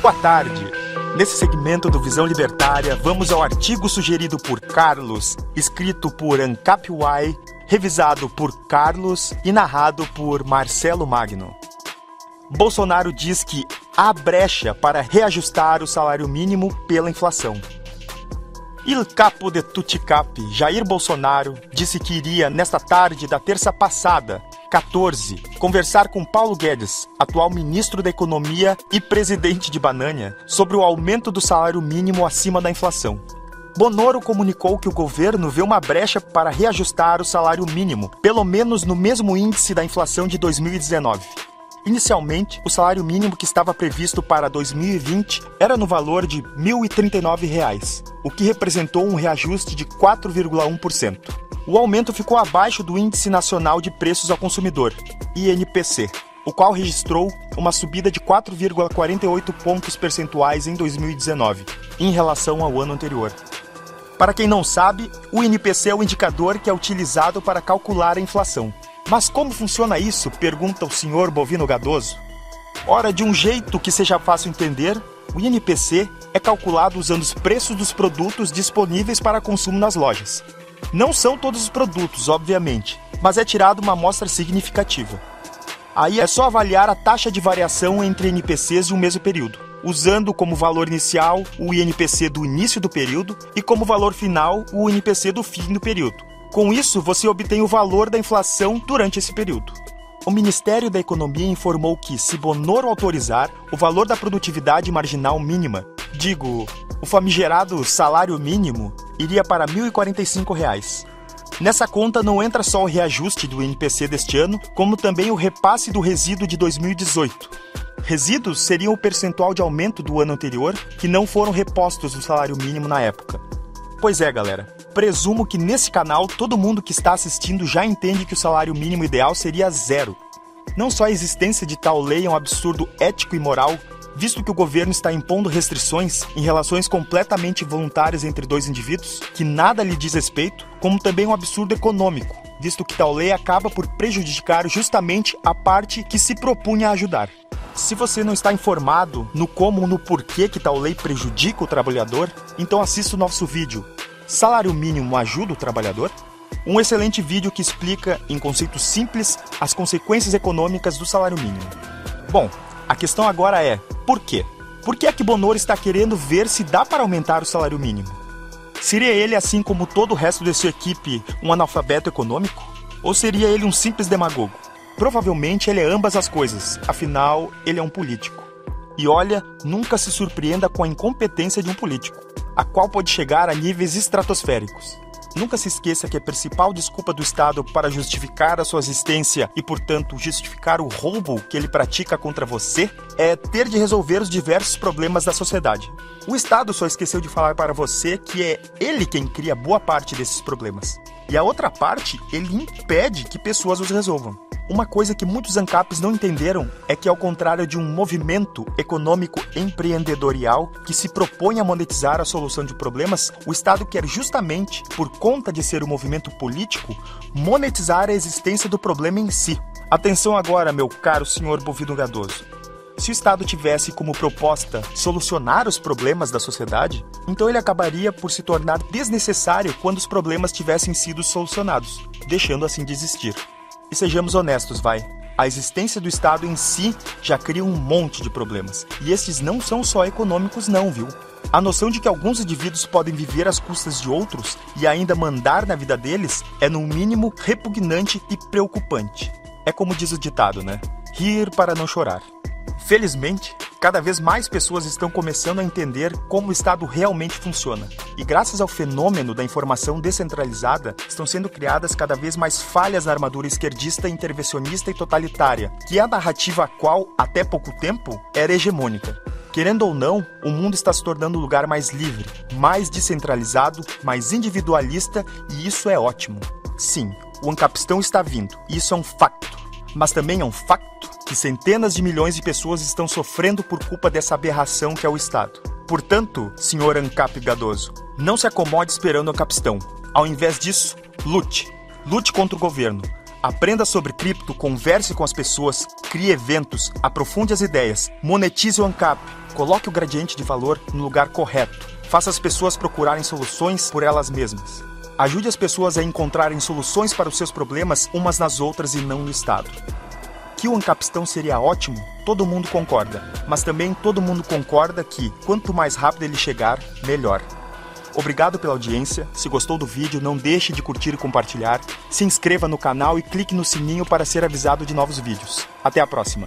Boa tarde. Nesse segmento do Visão Libertária, vamos ao artigo sugerido por Carlos, escrito por Ancap Y, revisado por Carlos e narrado por Marcelo Magno. Bolsonaro diz que há brecha para reajustar o salário mínimo pela inflação. Il capo de Tuticap, Jair Bolsonaro, disse que iria, nesta tarde da terça passada, 14. Conversar com Paulo Guedes, atual ministro da Economia e presidente de Banânia, sobre o aumento do salário mínimo acima da inflação. Bonoro comunicou que o governo vê uma brecha para reajustar o salário mínimo, pelo menos no mesmo índice da inflação de 2019. Inicialmente, o salário mínimo que estava previsto para 2020 era no valor de R$ 1.039, o que representou um reajuste de 4,1% o aumento ficou abaixo do Índice Nacional de Preços ao Consumidor, INPC, o qual registrou uma subida de 4,48 pontos percentuais em 2019, em relação ao ano anterior. Para quem não sabe, o INPC é o indicador que é utilizado para calcular a inflação. Mas como funciona isso? pergunta o senhor Bovino Gadoso. Ora, de um jeito que seja fácil entender, o INPC é calculado usando os preços dos produtos disponíveis para consumo nas lojas. Não são todos os produtos, obviamente, mas é tirada uma amostra significativa. Aí é só avaliar a taxa de variação entre NPCs de um mesmo período, usando como valor inicial o INPC do início do período e como valor final o INPC do fim do período. Com isso, você obtém o valor da inflação durante esse período. O Ministério da Economia informou que, se Bonoro autorizar, o valor da produtividade marginal mínima, digo, o famigerado salário mínimo, iria para R$ 1.045. Nessa conta não entra só o reajuste do INPC deste ano, como também o repasse do resíduo de 2018. Resíduos seriam o percentual de aumento do ano anterior que não foram repostos no salário mínimo na época. Pois é, galera. Presumo que nesse canal todo mundo que está assistindo já entende que o salário mínimo ideal seria zero. Não só a existência de tal lei é um absurdo ético e moral, visto que o governo está impondo restrições em relações completamente voluntárias entre dois indivíduos, que nada lhe diz respeito, como também um absurdo econômico, visto que tal lei acaba por prejudicar justamente a parte que se propunha a ajudar. Se você não está informado no como ou no porquê que tal lei prejudica o trabalhador, então assista o nosso vídeo Salário mínimo ajuda o trabalhador? Um excelente vídeo que explica, em conceitos simples, as consequências econômicas do salário mínimo. Bom, a questão agora é: por quê? Por que é que Bonoro está querendo ver se dá para aumentar o salário mínimo? Seria ele, assim como todo o resto de sua equipe, um analfabeto econômico? Ou seria ele um simples demagogo? Provavelmente ele é ambas as coisas, afinal, ele é um político. E olha, nunca se surpreenda com a incompetência de um político, a qual pode chegar a níveis estratosféricos. Nunca se esqueça que a principal desculpa do Estado para justificar a sua existência e, portanto, justificar o roubo que ele pratica contra você é ter de resolver os diversos problemas da sociedade. O Estado só esqueceu de falar para você que é ele quem cria boa parte desses problemas. E a outra parte, ele impede que pessoas os resolvam. Uma coisa que muitos ANCAPs não entenderam é que, ao contrário de um movimento econômico empreendedorial que se propõe a monetizar a solução de problemas, o Estado quer justamente, por conta de ser um movimento político, monetizar a existência do problema em si. Atenção agora, meu caro senhor Bovido Gadoso. Se o Estado tivesse como proposta solucionar os problemas da sociedade, então ele acabaria por se tornar desnecessário quando os problemas tivessem sido solucionados, deixando assim de existir. E sejamos honestos, vai. A existência do Estado em si já cria um monte de problemas. E esses não são só econômicos, não, viu? A noção de que alguns indivíduos podem viver às custas de outros e ainda mandar na vida deles é, no mínimo, repugnante e preocupante. É como diz o ditado, né? Rir para não chorar. Felizmente, cada vez mais pessoas estão começando a entender como o Estado realmente funciona. E graças ao fenômeno da informação descentralizada, estão sendo criadas cada vez mais falhas na armadura esquerdista, intervencionista e totalitária, que é a narrativa a qual, até pouco tempo, era hegemônica. Querendo ou não, o mundo está se tornando um lugar mais livre, mais descentralizado, mais individualista, e isso é ótimo. Sim, o Ancapistão está vindo, isso é um facto. Mas também é um facto que centenas de milhões de pessoas estão sofrendo por culpa dessa aberração que é o Estado. Portanto, senhor Ancap Gadoso, não se acomode esperando o capistão. Ao invés disso, lute. Lute contra o governo. Aprenda sobre cripto, converse com as pessoas, crie eventos, aprofunde as ideias, monetize o ANCAP, coloque o gradiente de valor no lugar correto, faça as pessoas procurarem soluções por elas mesmas. Ajude as pessoas a encontrarem soluções para os seus problemas umas nas outras e não no Estado. Que o Ancapistão seria ótimo, todo mundo concorda, mas também todo mundo concorda que quanto mais rápido ele chegar, melhor. Obrigado pela audiência. Se gostou do vídeo, não deixe de curtir e compartilhar. Se inscreva no canal e clique no sininho para ser avisado de novos vídeos. Até a próxima!